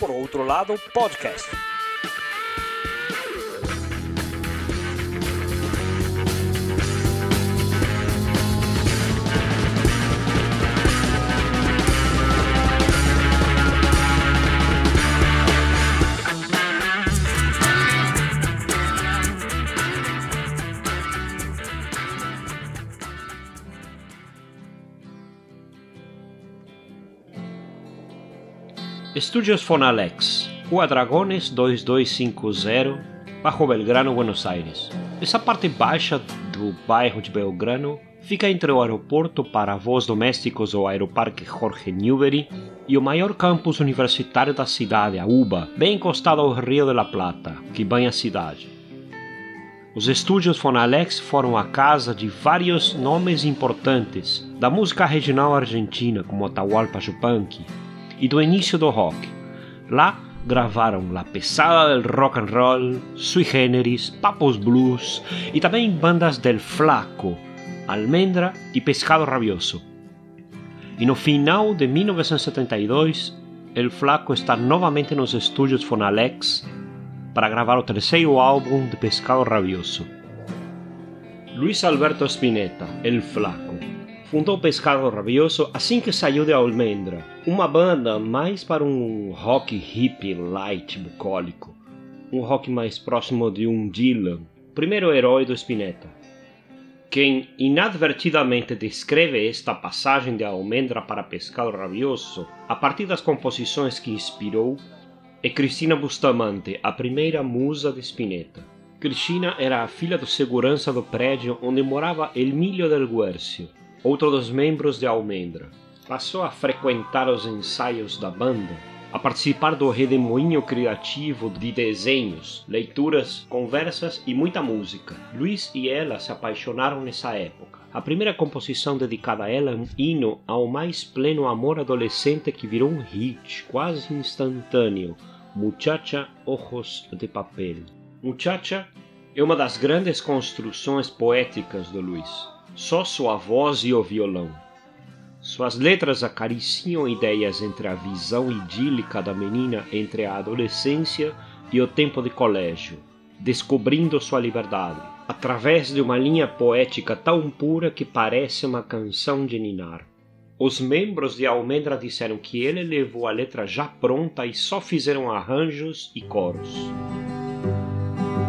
Por Outro Lado Podcast. Estúdios Fonalex, Rua Dragones 2250, Bajo Belgrano, Buenos Aires. Essa parte baixa do bairro de Belgrano fica entre o aeroporto para voos domésticos ou Aeroparque Jorge Newbery e o maior campus universitário da cidade, a UBA, bem encostado ao Rio de la Plata, que banha a cidade. Os estúdios Fonalex foram a casa de vários nomes importantes da música regional argentina, como Atahualpa Yupanqui, e do início do rock. Lá gravaram La Pesada del Rock and Roll, Sui Generis, Papos Blues e também bandas del Flaco, Almendra e Pescado Rabioso. E no final de 1972, El Flaco está novamente nos estúdios Fonalex para gravar o terceiro álbum de Pescado Rabioso. Luis Alberto Spinetta, El Flaco, fundou Pescado Rabioso assim que saiu de Almendra, uma banda mais para um rock hippie light bucólico, um rock mais próximo de um Dylan, primeiro herói do Spinetta. Quem inadvertidamente descreve esta passagem de Almendra para Pescado Rabioso a partir das composições que inspirou é Cristina Bustamante, a primeira musa de Spinetta. Cristina era a filha do segurança do prédio onde morava Emílio del Guercio, outro dos membros de Almendra. Passou a frequentar os ensaios da banda, a participar do redemoinho criativo de desenhos, leituras, conversas e muita música. Luiz e ela se apaixonaram nessa época. A primeira composição dedicada a ela é um hino ao mais pleno amor adolescente que virou um hit quase instantâneo, Muchacha Ojos de Papel. Muchacha é uma das grandes construções poéticas do Luiz só sua voz e o violão. Suas letras acariciam ideias entre a visão idílica da menina entre a adolescência e o tempo de colégio, descobrindo sua liberdade, através de uma linha poética tão pura que parece uma canção de ninar. Os membros de Almendra disseram que ele levou a letra já pronta e só fizeram arranjos e coros.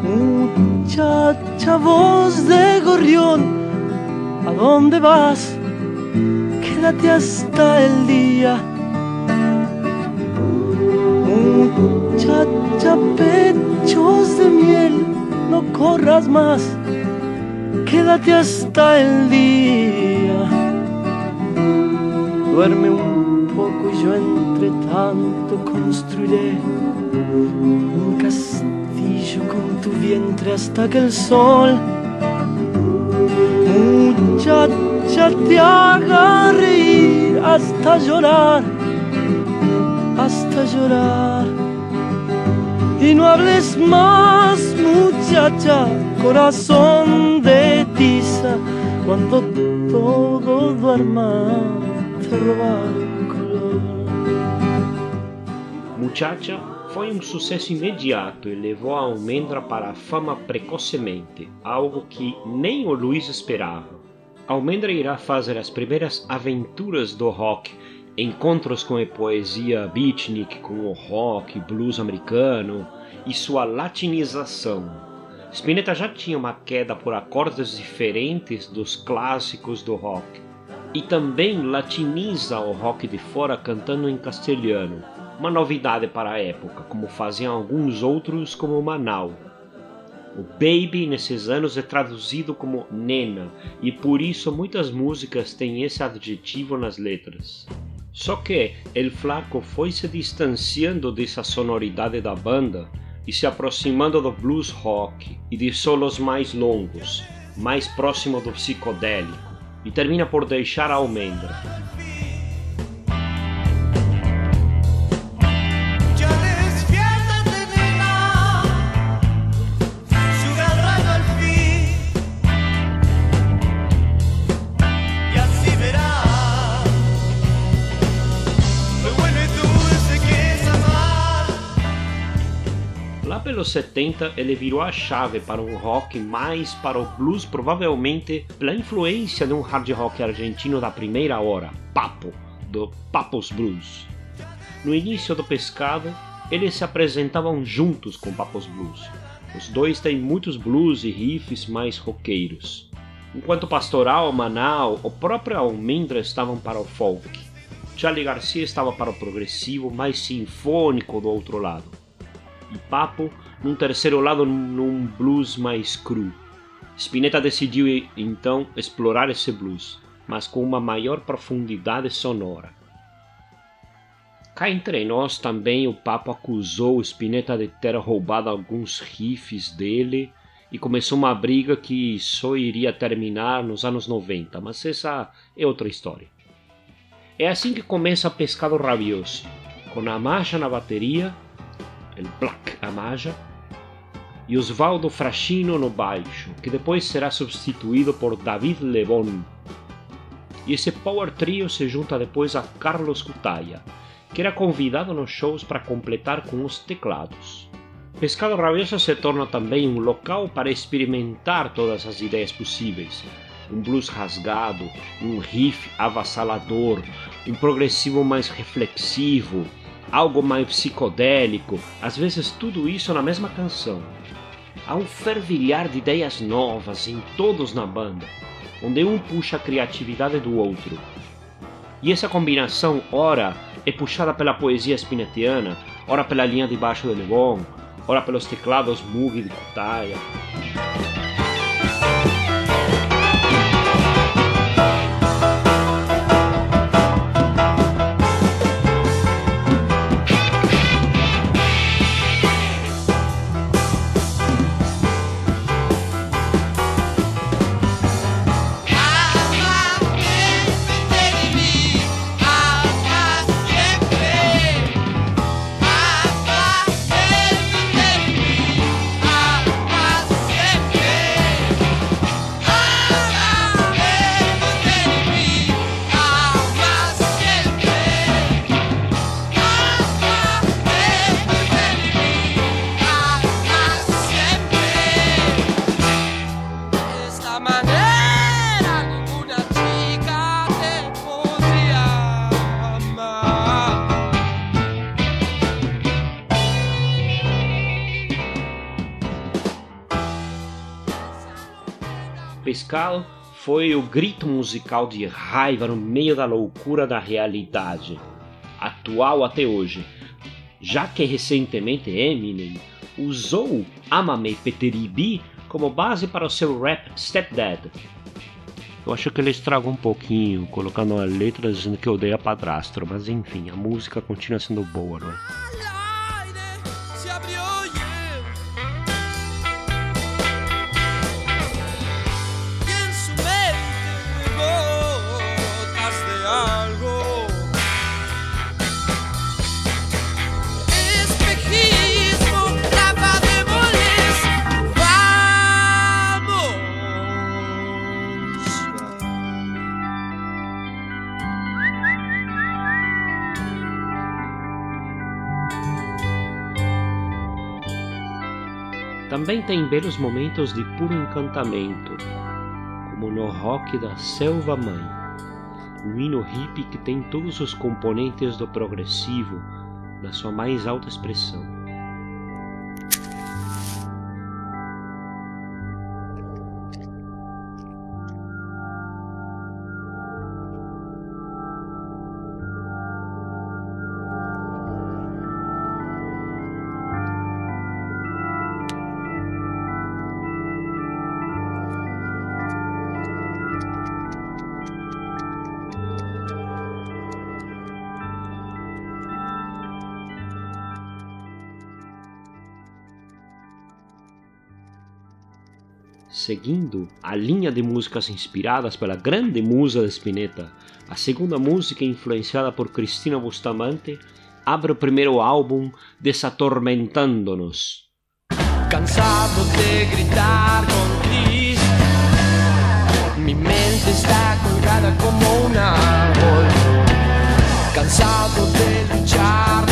Muchacha voz de gorrión ¿A dónde vas? Quédate hasta el día. Muchacha, pechos de miel, no corras más. Quédate hasta el día. Duerme un poco y yo entre tanto construiré un castillo con tu vientre hasta que el sol muchacha te haga reír hasta llorar, hasta llorar. Y no hables más, muchacha, corazón de tiza, cuando todo duerma te roba color. Muchacha foi um sucesso imediato e levou a Almendra para a fama precocemente, algo que nem o Luiz esperava. Almendra irá fazer as primeiras aventuras do rock, encontros com a poesia beatnik, com o rock, blues americano e sua latinização. Spinetta já tinha uma queda por acordes diferentes dos clássicos do rock e também latiniza o rock de fora cantando em castelhano uma novidade para a época, como faziam alguns outros como Manau. O baby nesses anos é traduzido como nena e por isso muitas músicas têm esse adjetivo nas letras. Só que El Flaco foi se distanciando dessa sonoridade da banda e se aproximando do blues rock e de solos mais longos, mais próximo do psicodélico, e termina por deixar a almendra. Pelos 70 ele virou a chave para um rock mais para o blues, provavelmente pela influência de um hard rock argentino da primeira hora, Papo, do Papos Blues. No início do Pescado, eles se apresentavam juntos com Papos Blues. Os dois têm muitos blues e riffs mais roqueiros. Enquanto Pastoral, Manal, o próprio Almendra estavam para o folk. Charlie Garcia estava para o progressivo mais sinfônico do outro lado e Papo num terceiro lado num blues mais cru. Spinetta decidiu então explorar esse blues, mas com uma maior profundidade sonora. Cá entre nós também o Papo acusou Spinetta de ter roubado alguns riffs dele e começou uma briga que só iria terminar nos anos 90, mas essa é outra história. É assim que começa Pescado Rabioso, com a marcha na bateria el Black Amaja, e Osvaldo Frachino no baixo, que depois será substituído por David Lebon. E esse power trio se junta depois a Carlos Cutaia, que era convidado nos shows para completar com os teclados. Pescado Rabioso se torna também um local para experimentar todas as ideias possíveis. Um blues rasgado, um riff avassalador, um progressivo mais reflexivo, algo mais psicodélico, às vezes tudo isso na mesma canção. Há um fervilhar de ideias novas em todos na banda, onde um puxa a criatividade do outro. E essa combinação, ora, é puxada pela poesia spinettiana, ora pela linha de baixo de Lebon, ora pelos teclados Moog de Kutaya. Pescal foi o grito musical de raiva no meio da loucura da realidade, atual até hoje, já que recentemente Eminem usou Amame Peteribi como base para o seu rap Stepdad. Eu acho que ele estragou um pouquinho, colocando a letra dizendo que odeia padrasto, mas enfim, a música continua sendo boa, não é? Também tem belos momentos de puro encantamento, como no rock da Selva Mãe, um hino hippie que tem todos os componentes do progressivo na sua mais alta expressão. Seguindo a linha de músicas inspiradas pela grande musa de Spinetta, a segunda música influenciada por Cristina Bustamante abre o primeiro álbum Desatormentando-nos. Cansado de gritar contigo, mi mente está colgada como un árbol. Cansado de luchar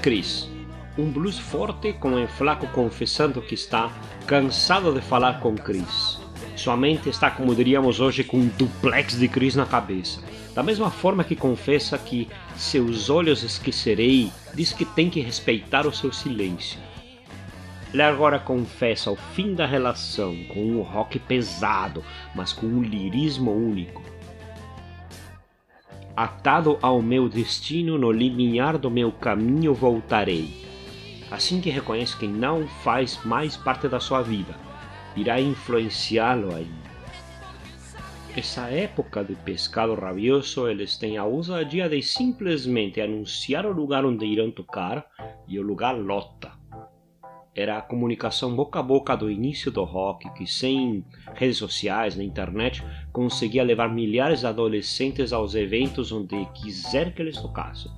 Cris. Um blues forte com um flaco confessando que está cansado de falar com Cris. Sua mente está, como diríamos hoje, com um duplex de Cris na cabeça. Da mesma forma que confessa que seus olhos esquecerei, diz que tem que respeitar o seu silêncio. Ele agora confessa o fim da relação com um rock pesado, mas com um lirismo único. Atado ao meu destino, no limiar do meu caminho voltarei. Assim que reconhece que não faz mais parte da sua vida, irá influenciá-lo ainda. Essa época de pescado rabioso, eles têm a ousadia de simplesmente anunciar o lugar onde irão tocar e o lugar lota. Era a comunicação boca a boca do início do rock, que sem redes sociais na internet conseguia levar milhares de adolescentes aos eventos onde quiser que eles tocassem.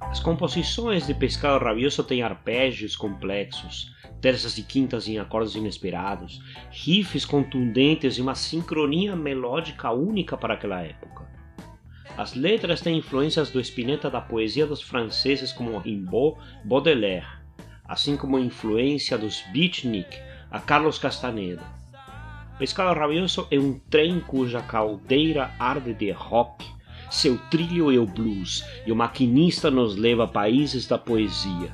As composições de Pescado Rabioso têm arpejos complexos, terças e quintas em acordes inesperados, riffs contundentes e uma sincronia melódica única para aquela época. As letras têm influências do Spinetta da poesia dos franceses como Rimbaud, Baudelaire, assim como a influência dos beatnik a Carlos Castaneda. Pescado Rabioso é um trem cuja caldeira arde de rock, seu trilho é o blues, e o maquinista nos leva a países da poesia.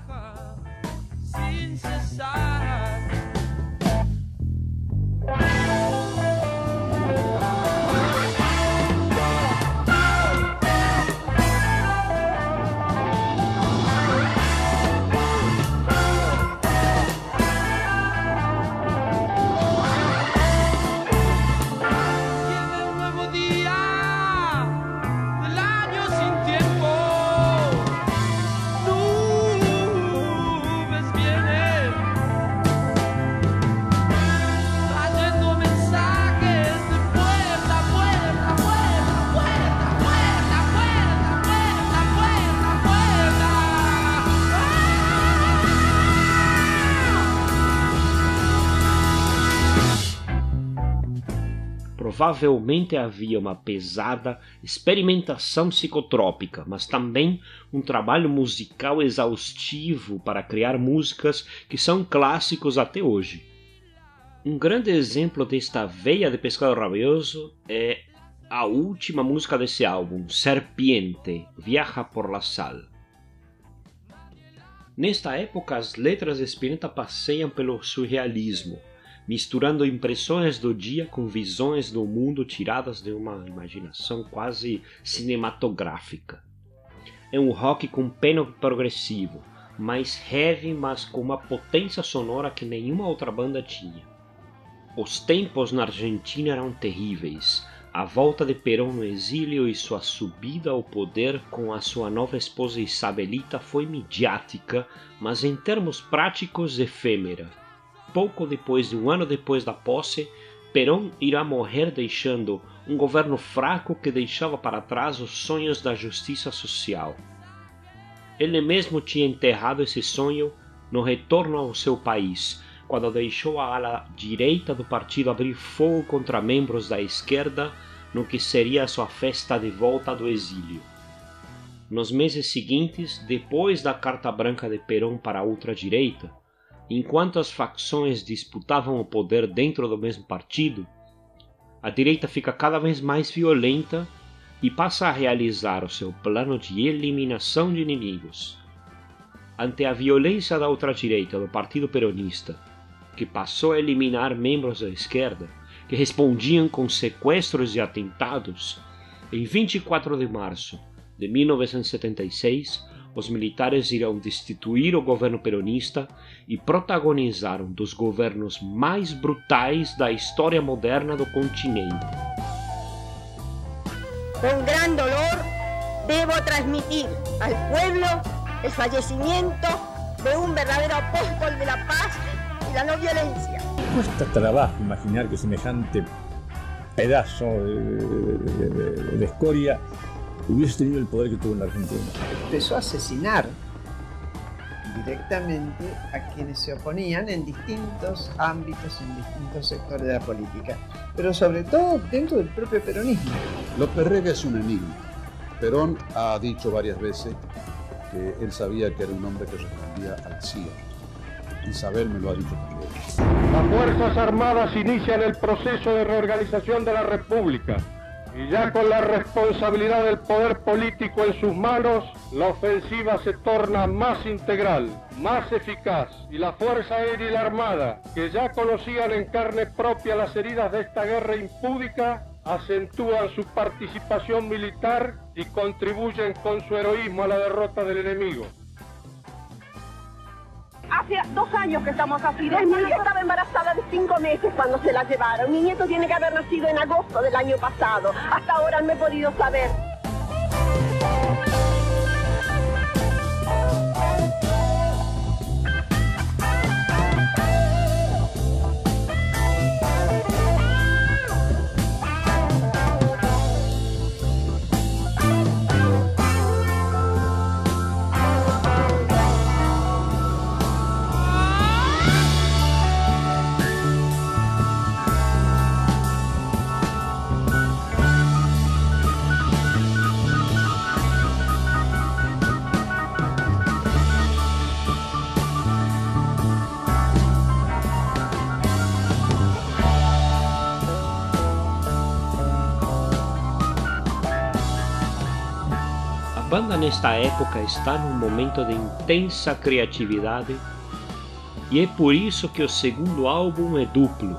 Provavelmente havia uma pesada experimentação psicotrópica, mas também um trabalho musical exaustivo para criar músicas que são clássicos até hoje. Um grande exemplo desta veia de Pescado Rabioso é a última música desse álbum, Serpiente, Viaja por la Sal. Nesta época, as letras de Spinetta passeiam pelo surrealismo, misturando impressões do dia com visões do mundo tiradas de uma imaginação quase cinematográfica. É um rock com peno progressivo, mais heavy, mas com uma potência sonora que nenhuma outra banda tinha. Os tempos na Argentina eram terríveis. A volta de Perón no exílio e sua subida ao poder com a sua nova esposa Isabelita foi midiática, mas em termos práticos efêmera pouco depois de um ano depois da posse, Perón irá morrer deixando um governo fraco que deixava para trás os sonhos da justiça social. Ele mesmo tinha enterrado esse sonho no retorno ao seu país, quando deixou a ala direita do partido abrir fogo contra membros da esquerda no que seria sua festa de volta do exílio. Nos meses seguintes, depois da carta branca de Perón para a ultradireita, enquanto as facções disputavam o poder dentro do mesmo partido, a direita fica cada vez mais violenta e passa a realizar o seu plano de eliminação de inimigos. Ante a violência da ultradireita do Partido Peronista, que passou a eliminar membros da esquerda, que respondiam com sequestros e atentados, em 24 de março de 1976, os militares irão destituir o governo peronista e protagonizar um dos governos mais brutais da história moderna do continente. Com grande dolor, devo transmitir ao pueblo o falecimento de um verdadeiro apóstol de la paz e da não violência. Cuesta trabajo imaginar que semejante pedazo de, de, de, de escoria hubiese tenido el poder que tuvo en la Argentina. Empezó a asesinar directamente a quienes se oponían en distintos ámbitos, en distintos sectores de la política, pero sobre todo dentro del propio peronismo. López Rega es un enigma. Perón ha dicho varias veces porque él sabía que era un hombre que respondía a la CIA. Isabel me lo ha dicho también. Las Fuerzas Armadas inician el proceso de reorganización de la República y ya con la responsabilidad del poder político en sus manos, la ofensiva se torna más integral, más eficaz y la Fuerza Aérea y la Armada, que ya conocían en carne propia las heridas de esta guerra impúdica, acentúan su participación militar y contribuyen con su heroísmo a la derrota del enemigo. Hace dos años que estamos así. Mi hija estaba embarazada de cinco meses cuando se la llevaron. Mi nieto tiene que haber nacido en agosto del año pasado. Hasta ahora no he podido saber. Banda nesta época está num momento de intensa criatividade e é por isso que o segundo álbum é duplo,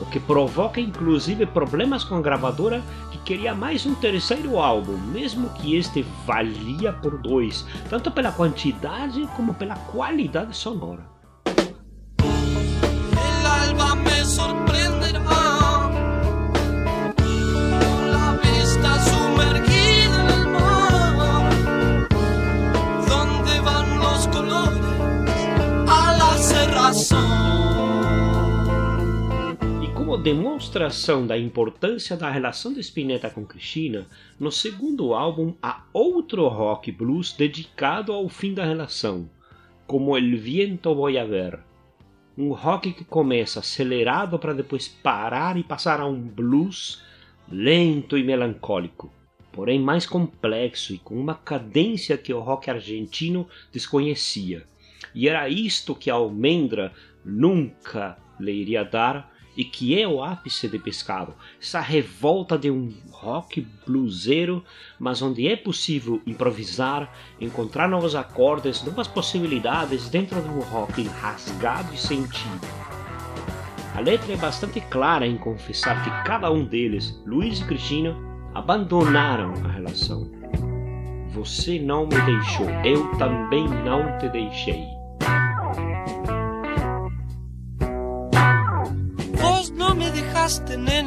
o que provoca inclusive problemas com a gravadora que queria mais um terceiro álbum, mesmo que este valia por dois, tanto pela quantidade como pela qualidade sonora. Como demonstração da importância da relação de Spinetta com Cristina, no segundo álbum há outro rock blues dedicado ao fim da relação, como El Viento Voy a Ver. Um rock que começa acelerado para depois parar e passar a um blues lento e melancólico, porém mais complexo e com uma cadência que o rock argentino desconhecia. E era isto que a almendra nunca lhe iria dar e que é o ápice de Pescado, essa revolta de um rock bluseiro, mas onde é possível improvisar, encontrar novos acordes, novas possibilidades dentro de um rock rasgado e sentido. A letra é bastante clara em confessar que cada um deles, Luiz e Cristina, abandonaram a relação. Você não me deixou, eu também não te deixei. Me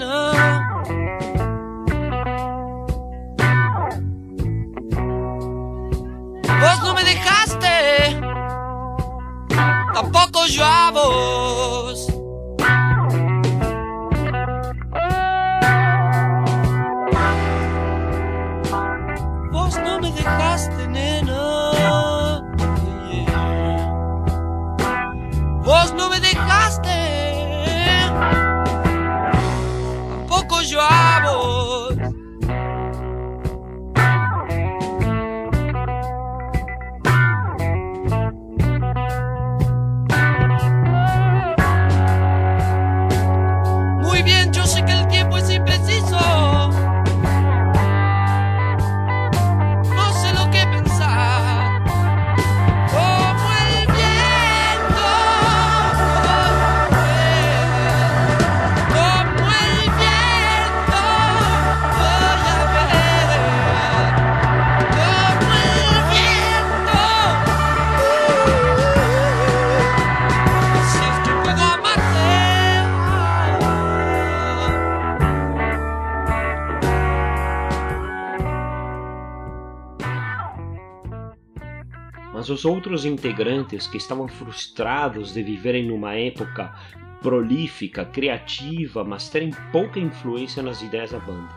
Mas os outros integrantes que estavam frustrados de viverem numa época prolífica, criativa, mas terem pouca influência nas ideias da banda.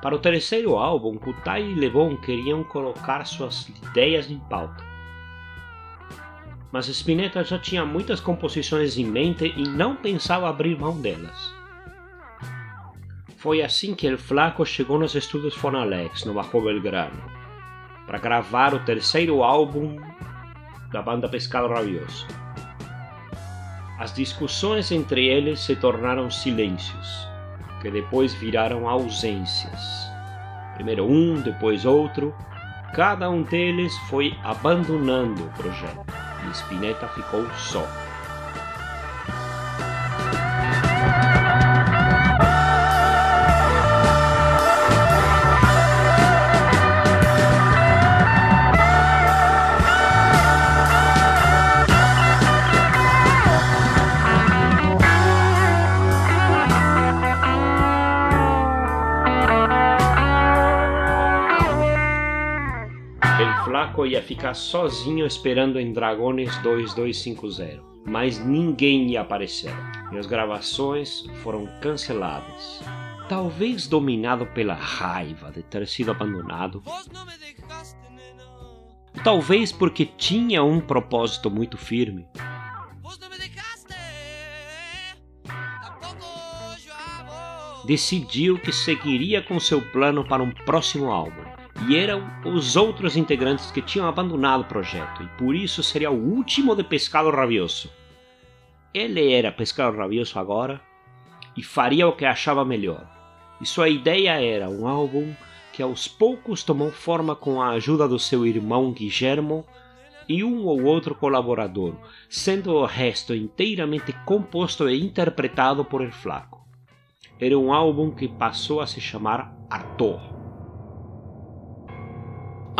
Para o terceiro álbum, Kutai e Levon queriam colocar suas ideias em pauta. Mas Spinetta já tinha muitas composições em mente e não pensava abrir mão delas. Foi assim que El Flaco chegou nos estúdios Fonalex, no Bajo Belgrano. Para gravar o terceiro álbum da banda Pescado Rabioso. As discussões entre eles se tornaram silêncios, que depois viraram ausências. Primeiro um, depois outro, cada um deles foi abandonando o projeto e Spinetta ficou só. Ia ficar sozinho esperando em Dragones 2250, mas ninguém ia aparecer e as gravações foram canceladas. Talvez dominado pela raiva de ter sido abandonado, talvez porque tinha um propósito muito firme. Decidiu que seguiria com seu plano para um próximo álbum e eram os outros integrantes que tinham abandonado o projeto, e por isso seria o último de Pescado Rabioso. Ele era Pescado Rabioso agora e faria o que achava melhor. E sua ideia era um álbum que aos poucos tomou forma com a ajuda do seu irmão Guillermo e um ou outro colaborador, sendo o resto inteiramente composto e interpretado por El Flaco. Era um álbum que passou a se chamar Arthur.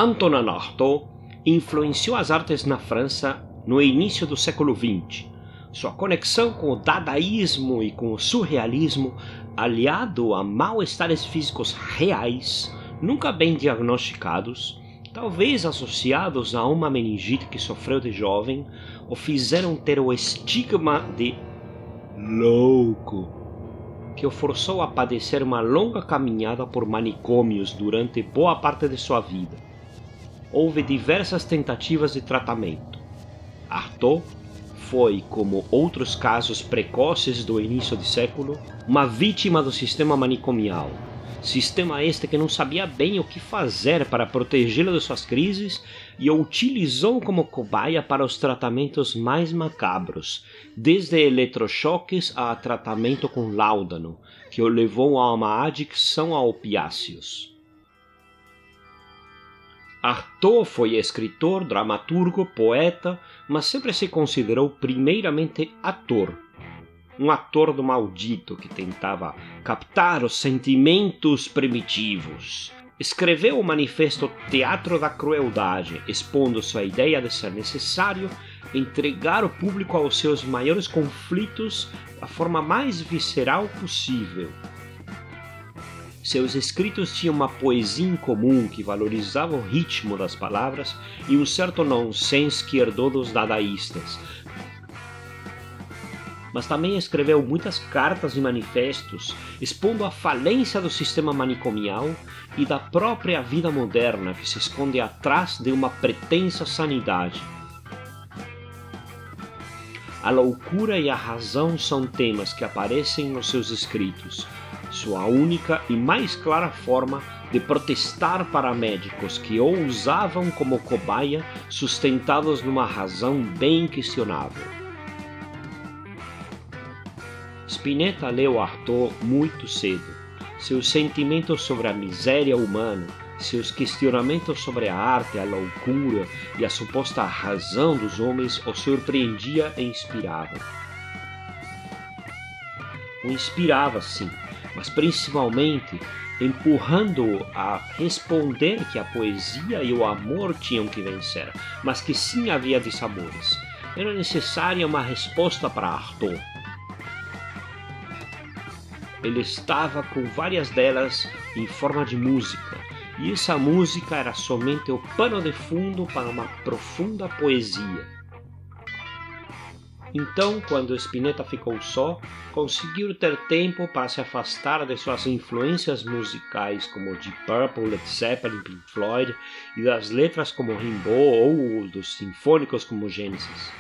Antonin Artaud influenciou as artes na França no início do século XX. Sua conexão com o dadaísmo e com o surrealismo, aliado a mal-estares físicos reais, nunca bem diagnosticados, talvez associados a uma meningite que sofreu de jovem, o fizeram ter o estigma de louco, que o forçou a padecer uma longa caminhada por manicômios durante boa parte de sua vida houve diversas tentativas de tratamento. Artaud foi, como outros casos precoces do início do século, uma vítima do sistema manicomial. Sistema este que não sabia bem o que fazer para protegê-lo de suas crises e o utilizou como cobaia para os tratamentos mais macabros, desde eletrochoques a tratamento com láudano, que o levou a uma adicção a opiáceos. Artaud foi escritor, dramaturgo, poeta, mas sempre se considerou primeiramente ator. Um ator do maldito que tentava captar os sentimentos primitivos. Escreveu o manifesto Teatro da Crueldade, expondo sua ideia de ser necessário entregar o público aos seus maiores conflitos da forma mais visceral possível, seus escritos tinham uma poesia em comum que valorizava o ritmo das palavras e um certo nonsense que herdou dos dadaístas. Mas também escreveu muitas cartas e manifestos expondo a falência do sistema manicomial e da própria vida moderna que se esconde atrás de uma pretensa sanidade. A loucura e a razão são temas que aparecem nos seus escritos, sua única e mais clara forma de protestar para médicos que o usavam como cobaia, sustentados numa razão bem questionável. Spinetta leu Artaud muito cedo. Seus sentimentos sobre a miséria humana, seus questionamentos sobre a arte, a loucura e a suposta razão dos homens o surpreendia e inspirava. O inspirava, sim, mas principalmente empurrando-o a responder que a poesia e o amor tinham que vencer, mas que sim havia dissabores. Era necessária uma resposta para Arthur. Ele estava com várias delas em forma de música, e essa música era somente o pano de fundo para uma profunda poesia então, quando Spinetta ficou só, conseguiu ter tempo para se afastar de suas influências musicais como Deep Purple, Led Zeppelin, Pink Floyd e das letras como Rimbaud ou dos sinfônicos como Genesis.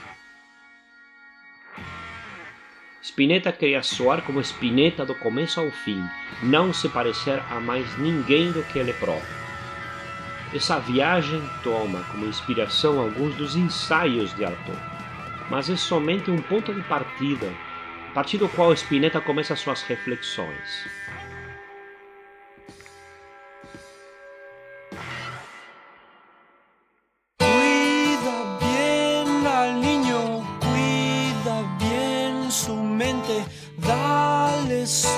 Spinetta queria soar como Spinetta do começo ao fim, não se parecer a mais ninguém do que ele próprio. Essa viagem toma como inspiração alguns dos ensaios de Artaud, mas é somente um ponto de partida, a partir do qual Spinetta começa suas reflexões. Cuida bien su mente, dale sol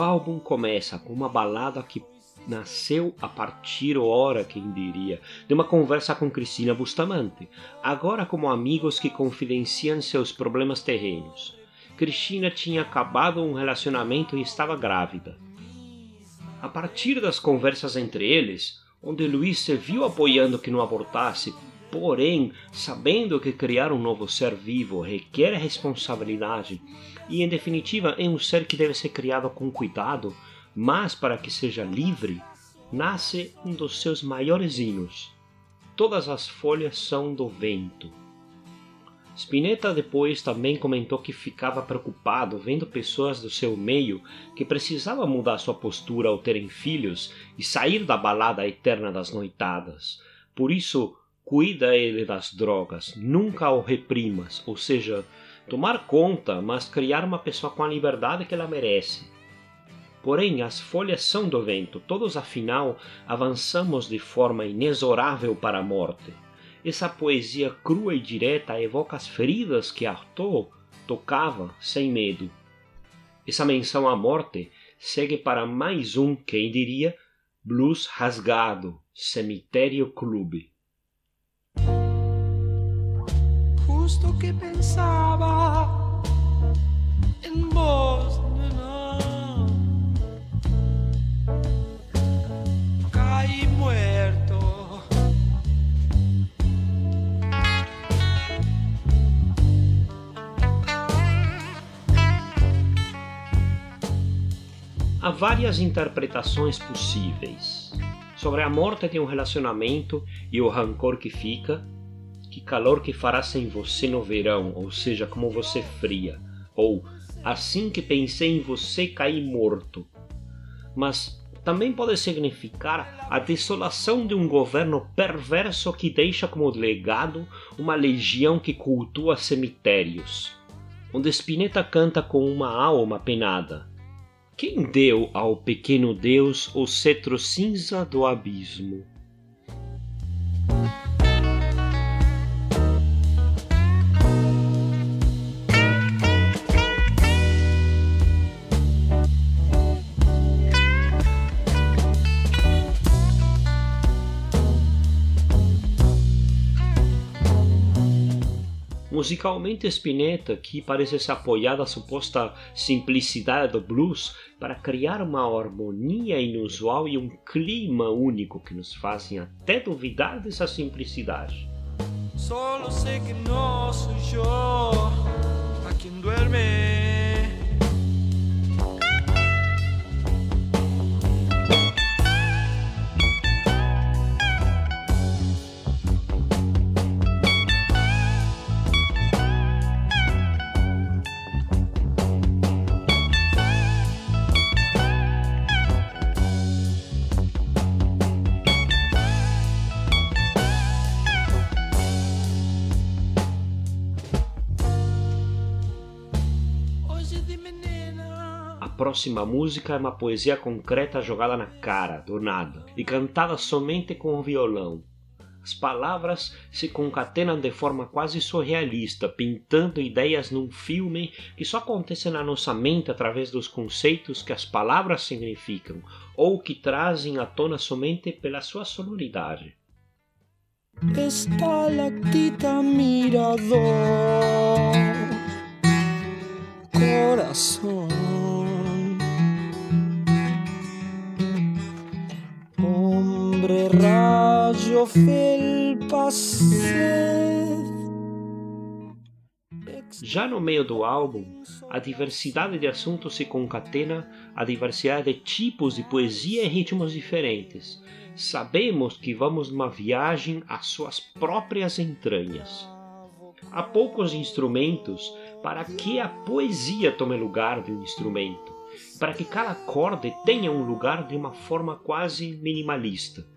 O álbum começa com uma balada que nasceu a partir, ora quem diria, de uma conversa com Cristina Bustamante, agora como amigos que confidenciam seus problemas terrenos. Cristina tinha acabado um relacionamento e estava grávida. A partir das conversas entre eles, onde Luiz se viu apoiando que não abortasse, porém sabendo que criar um novo ser vivo requer responsabilidade e, em definitiva, é um ser que deve ser criado com cuidado, mas para que seja livre, nasce um dos seus maiores hinos. Todas as folhas são do vento. Spinetta depois também comentou que ficava preocupado vendo pessoas do seu meio que precisavam mudar sua postura ao terem filhos e sair da balada eterna das noitadas. Por isso, cuida ele das drogas, nunca o reprimas, ou seja, tomar conta, mas criar uma pessoa com a liberdade que ela merece. Porém, as folhas são do vento, todos afinal avançamos de forma inexorável para a morte. Essa poesia crua e direta evoca as feridas que Artaud tocava sem medo. Essa menção à morte segue para mais um, quem diria, blues rasgado, Cemitério Clube. Justo que pensaba en vos, nena. Caí muerto. Há várias interpretações possíveis sobre a morte de um relacionamento e o rancor que fica, que calor que fará sem você no verão, ou seja, como você fria, ou assim que pensei em você caí morto. Mas também pode significar a desolação de um governo perverso que deixa como legado uma legião que cultua cemitérios, onde Spinetta canta com uma alma penada. Quem deu ao pequeno Deus o cetro cinza do abismo? Musicalmente, Spinetta, que parece se apoiar da suposta simplicidade do blues para criar uma harmonia inusual e um clima único que nos fazem até duvidar dessa simplicidade. Sé que a quien duerme. Próxima música é uma poesia concreta jogada na cara, do nada, e cantada somente com o violão. As palavras se concatenam de forma quase surrealista, pintando ideias num filme que só acontece na nossa mente através dos conceitos que as palavras significam, ou que trazem à tona somente pela sua sonoridade. estalactita mirador, corazón, felpa sed. Já no meio do álbum, a diversidade de assuntos se concatena à diversidade de tipos de poesia e ritmos diferentes. Sabemos que vamos numa viagem às suas próprias entranhas. Há poucos instrumentos para que a poesia tome lugar de um instrumento, para que cada acorde tenha um lugar de uma forma quase minimalista.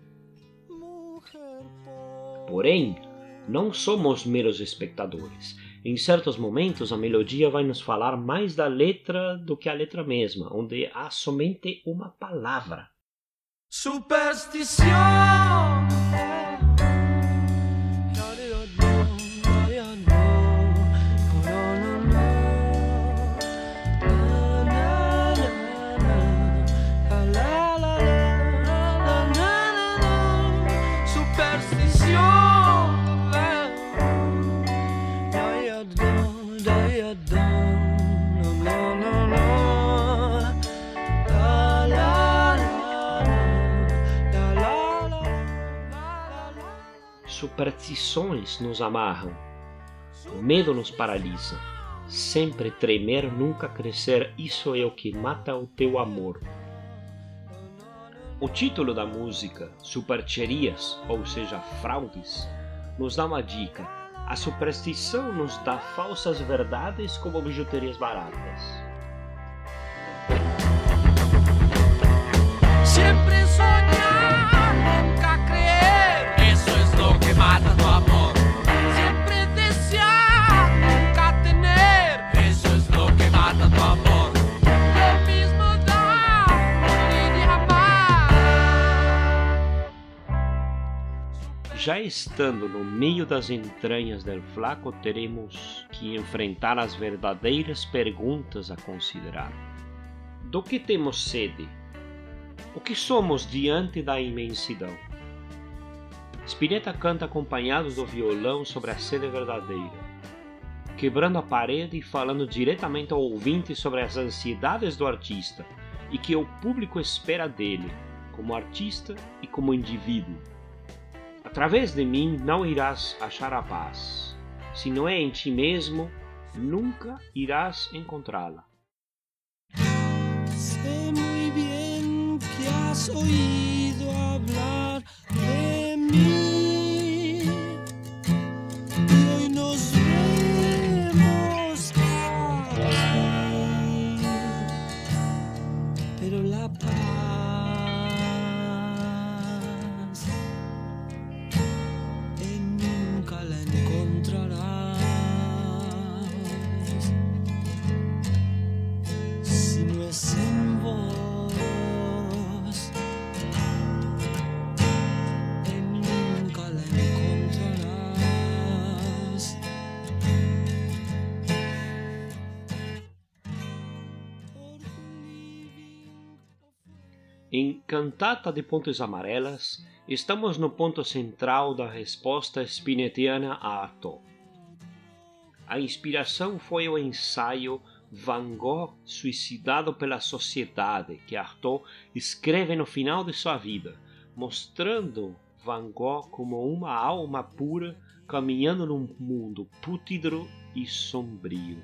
Porém, não somos meros espectadores. Em certos momentos, a melodia vai nos falar mais da letra do que a letra mesma, onde há somente uma palavra. Superstición. Superstições nos amarram, o medo nos paralisa. Sempre tremer, nunca crescer, isso é o que mata o teu amor. O título da música, Supercherias, ou seja, fraudes, nos dá uma dica. A superstição nos dá falsas verdades como bijuterias baratas. Siempre soñar, Já estando no meio das entranhas del flaco, teremos que enfrentar as verdadeiras perguntas a considerar. Do que temos sede? O que somos diante da imensidão? Spinetta canta acompanhado do violão sobre a sede verdadeira, quebrando a parede e falando diretamente ao ouvinte sobre as ansiedades do artista e que o público espera dele, como artista e como indivíduo. Através de mim não irás achar a paz. Se não é em ti mesmo, nunca irás encontrá-la. Sé muy bien que has oído hablar de Thank you. Cantata de Pontes Amarelas, estamos no ponto central da resposta spinettiana a Artaud. A inspiração foi o ensaio Van Gogh suicidado pela sociedade, que Artaud escreve no final de sua vida, mostrando Van Gogh como uma alma pura caminhando num mundo pútrido e sombrio.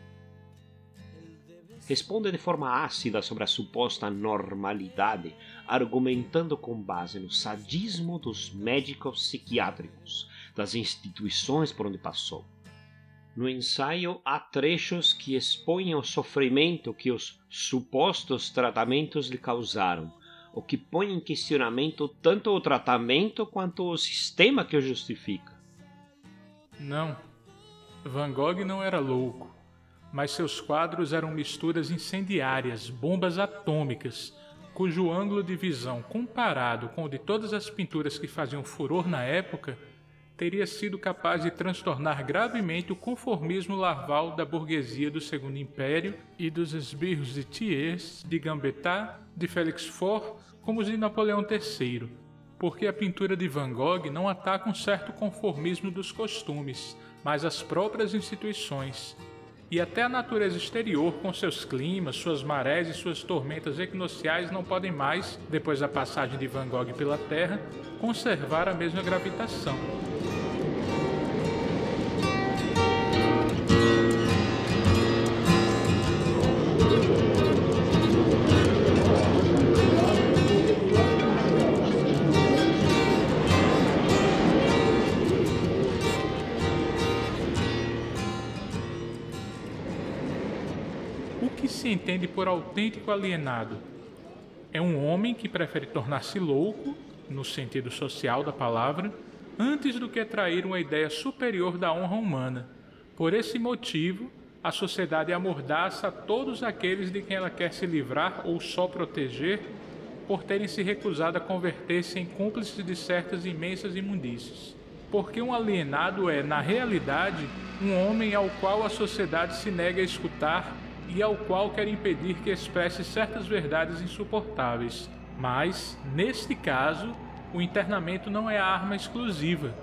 Responde de forma ácida sobre a suposta normalidade, argumentando com base no sadismo dos médicos psiquiátricos, das instituições por onde passou. No ensaio há trechos que expõem o sofrimento que os supostos tratamentos lhe causaram, o que põe em questionamento tanto o tratamento quanto o sistema que o justifica. Não, Van Gogh não era louco, mas seus quadros eram misturas incendiárias, bombas atômicas, cujo ângulo de visão comparado com o de todas as pinturas que faziam furor na época teria sido capaz de transtornar gravemente o conformismo larval da burguesia do Segundo Império e dos esbirros de Thiers, de Gambetta, de Félix Faure, como os de Napoleão III. porque a pintura de Van Gogh não ataca um certo conformismo dos costumes, mas as próprias instituições. E até a natureza exterior, com seus climas, suas marés e suas tormentas equinociais, não podem mais, depois da passagem de Van Gogh pela Terra, conservar a mesma gravitação. Entende por autêntico alienado? É um homem que prefere tornar-se louco, no sentido social da palavra, antes do que trair uma ideia superior da honra humana. Por esse motivo, a sociedade amordaça todos aqueles de quem ela quer se livrar ou só proteger por terem se recusado a converter-se em cúmplices de certas imensas imundícies. Porque um alienado é, na realidade, um homem ao qual a sociedade se nega a escutar e ao qual quer impedir que expresse certas verdades insuportáveis. Mas, neste caso, o internamento não é a arma exclusiva,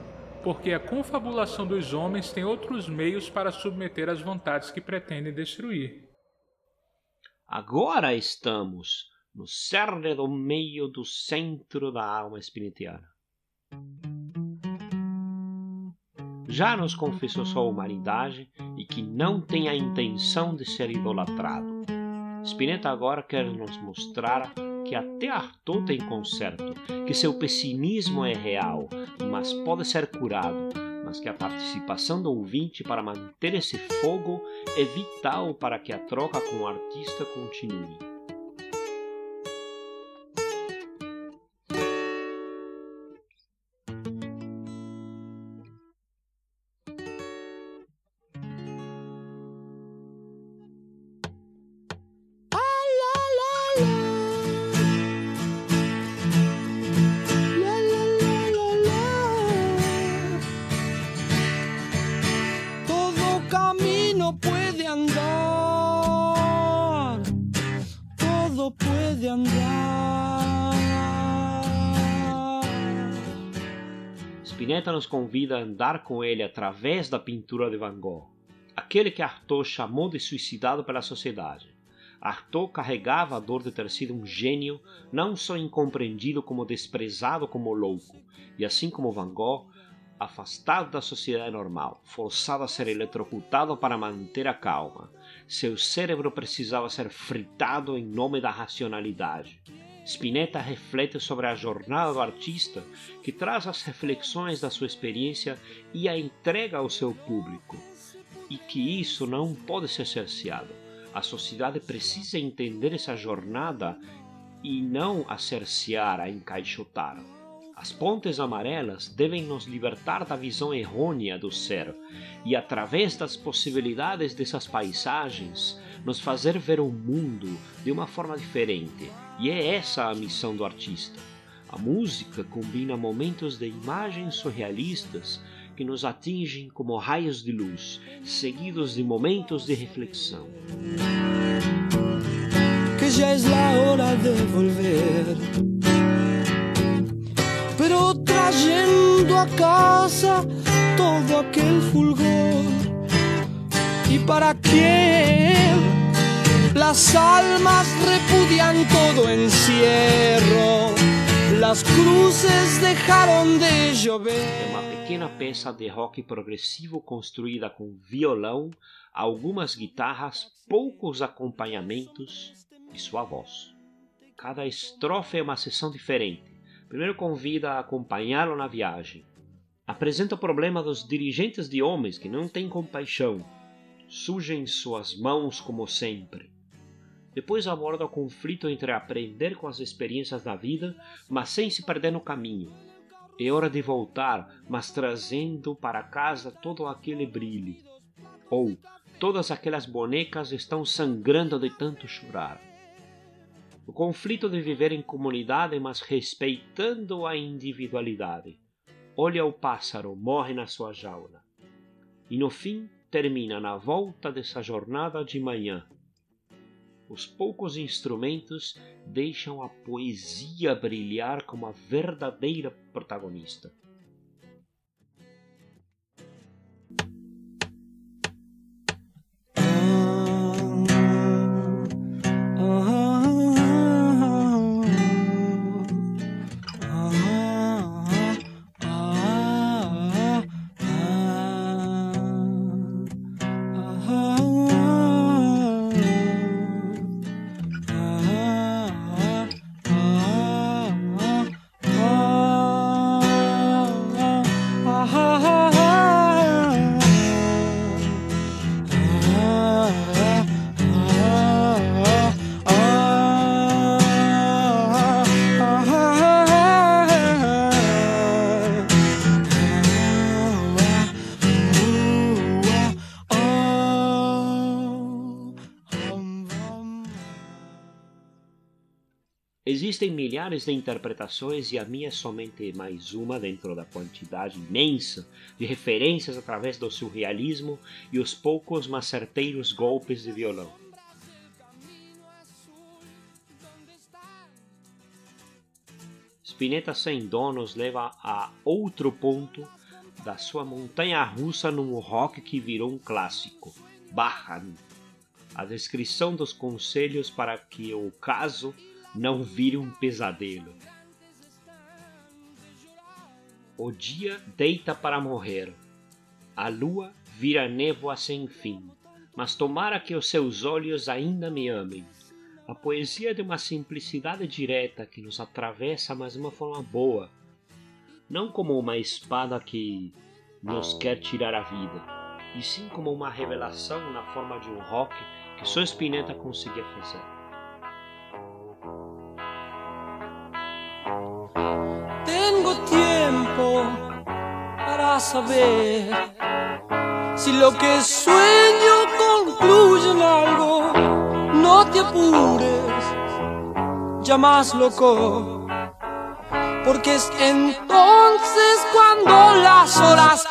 porque a confabulação dos homens tem outros meios para submeter as vontades que pretendem destruir. Agora estamos no cerne do meio do centro da alma espinetiana. Já nos confessou sua humanidade e que não tem a intenção de ser idolatrado. Spinetta agora quer nos mostrar que até Artaud tem conserto, que seu pessimismo é real, mas pode ser curado, mas que a participação do ouvinte para manter esse fogo é vital para que a troca com o artista continue. Nos convida a andar com ele através da pintura de Van Gogh, aquele que Artaud chamou de suicidado pela sociedade. Artaud carregava a dor de ter sido um gênio não só incompreendido como desprezado como louco, e assim como Van Gogh, afastado da sociedade normal, forçado a ser eletrocutado para manter a calma. Seu cérebro precisava ser fritado em nome da racionalidade. Spinetta reflete sobre a jornada do artista, que traz as reflexões da sua experiência e a entrega ao seu público, e que isso não pode ser cerceado. A sociedade precisa entender essa jornada e não a cercear, a encaixotar. As pontes amarelas devem nos libertar da visão errônea do ser e, através das possibilidades dessas paisagens, nos fazer ver o mundo de uma forma diferente. E é essa a missão do artista. A música combina momentos de imagens surrealistas que nos atingem como raios de luz, seguidos de momentos de reflexão. que ya es la hora de volver. Pero trayendo a casa todo aquel fulgor. ¿Y para qué? Las almas repudian todo encierro. Las cruces dejaron de É llover. uma pequena peça de rock progressivo construída com violão, algumas guitarras, poucos acompanhamentos e sua voz. Cada estrofe é uma sessão diferente. Primeiro convida a acompanhá-lo na viagem. Apresenta o problema dos dirigentes de homens que não têm compaixão, sujem suas mãos como sempre. Depois aborda o conflito entre aprender com as experiências da vida, mas sem se perder no caminho. É hora de voltar, mas trazendo para casa todo aquele brilho. Ou todas aquelas bonecas estão sangrando de tanto chorar. O conflito de viver em comunidade, mas respeitando a individualidade. Olha o pássaro, morre na sua jaula. E no fim termina na volta dessa jornada de manhã. Os poucos instrumentos deixam a poesia brilhar como a verdadeira protagonista. Existem milhares de interpretações e a minha é somente mais uma dentro da quantidade imensa de referências através do surrealismo e os poucos mas certeiros golpes de violão. Spinetta sem donos leva a outro ponto da sua montanha russa num rock que virou um clássico, Bajan. A descrição dos conselhos para que o caso não vire um pesadelo. O dia deita para morrer, a lua vira névoa sem fim, mas tomara que os seus olhos ainda me amem. A poesia de uma simplicidade direta que nos atravessa, mas de uma forma boa, não como uma espada que nos quer tirar a vida, e sim como uma revelação na forma de um rock que só Spinetta conseguia fazer. Tengo tiempo para saber si lo que sueño concluye en algo. No te apures, ya más loco, porque es entonces cuando las horas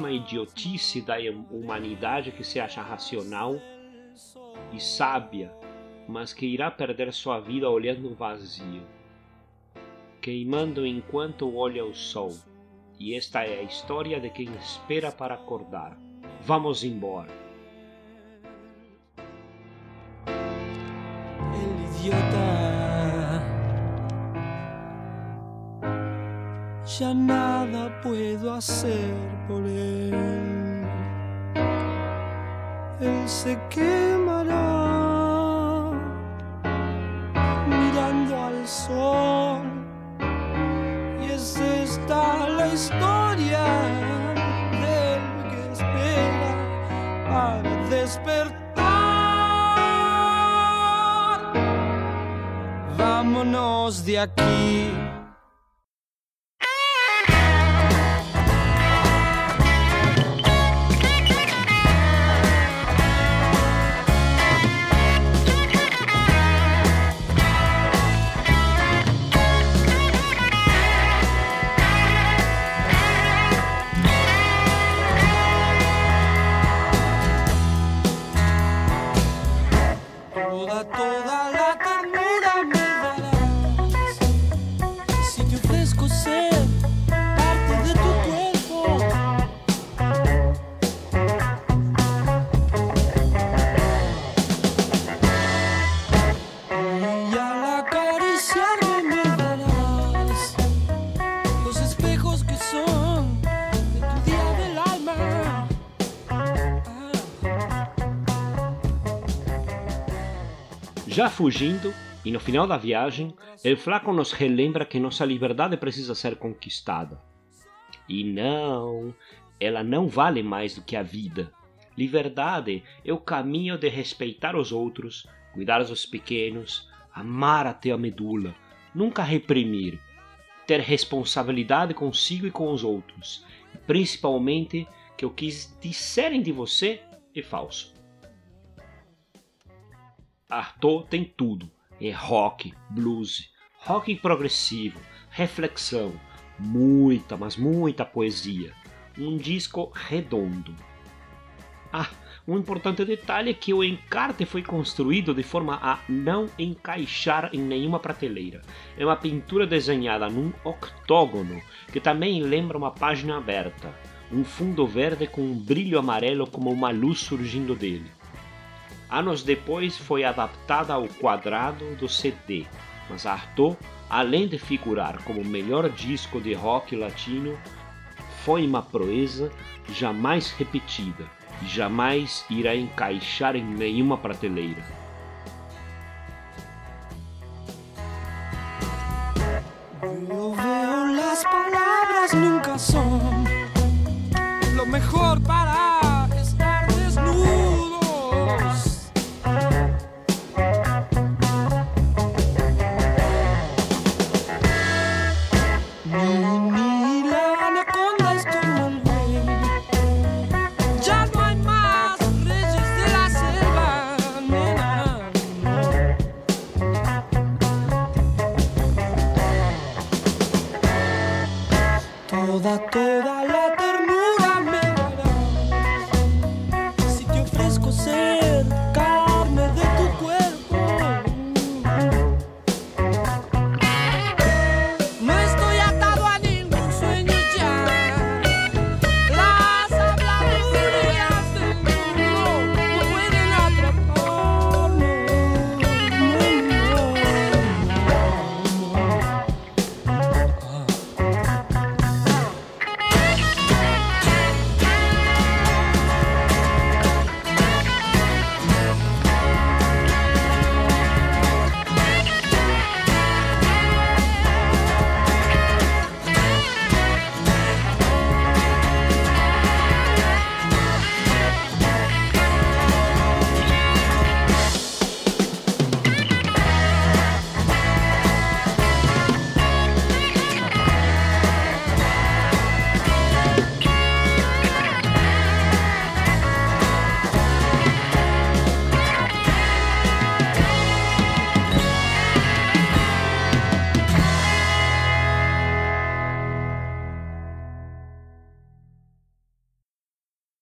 mesma idiotice da humanidade que se acha racional e sábia, mas que irá perder sua vida olhando o vazio, queimando enquanto olha o sol. E esta é a história de quem espera para acordar. Vamos embora. el idiota. Ya nada puedo hacer por él. Él se quemará mirando al sol. Y es esta la historia del que espera para despertar. Vámonos de aquí. Fugindo, e no final da viagem, El Flaco nos relembra que nossa liberdade precisa ser conquistada. E não, ela não vale mais do que a vida. Liberdade é o caminho de respeitar os outros, cuidar dos pequenos, amar até a medula, nunca reprimir, ter responsabilidade consigo e com os outros, principalmente que o que disserem de você é falso. Arthur tem tudo: é rock, blues, rock progressivo, reflexão, muita, mas muita poesia. Um disco redondo. Ah, um importante detalhe é que o encarte foi construído de forma a não encaixar em nenhuma prateleira. É uma pintura desenhada num octógono, que também lembra uma página aberta, um fundo verde com um brilho amarelo como uma luz surgindo dele. Anos depois foi adaptada ao quadrado do CD, mas Arthur, além de figurar como o melhor disco de rock latino, foi uma proeza jamais repetida e jamais irá encaixar em nenhuma prateleira. Veo las palabras nunca son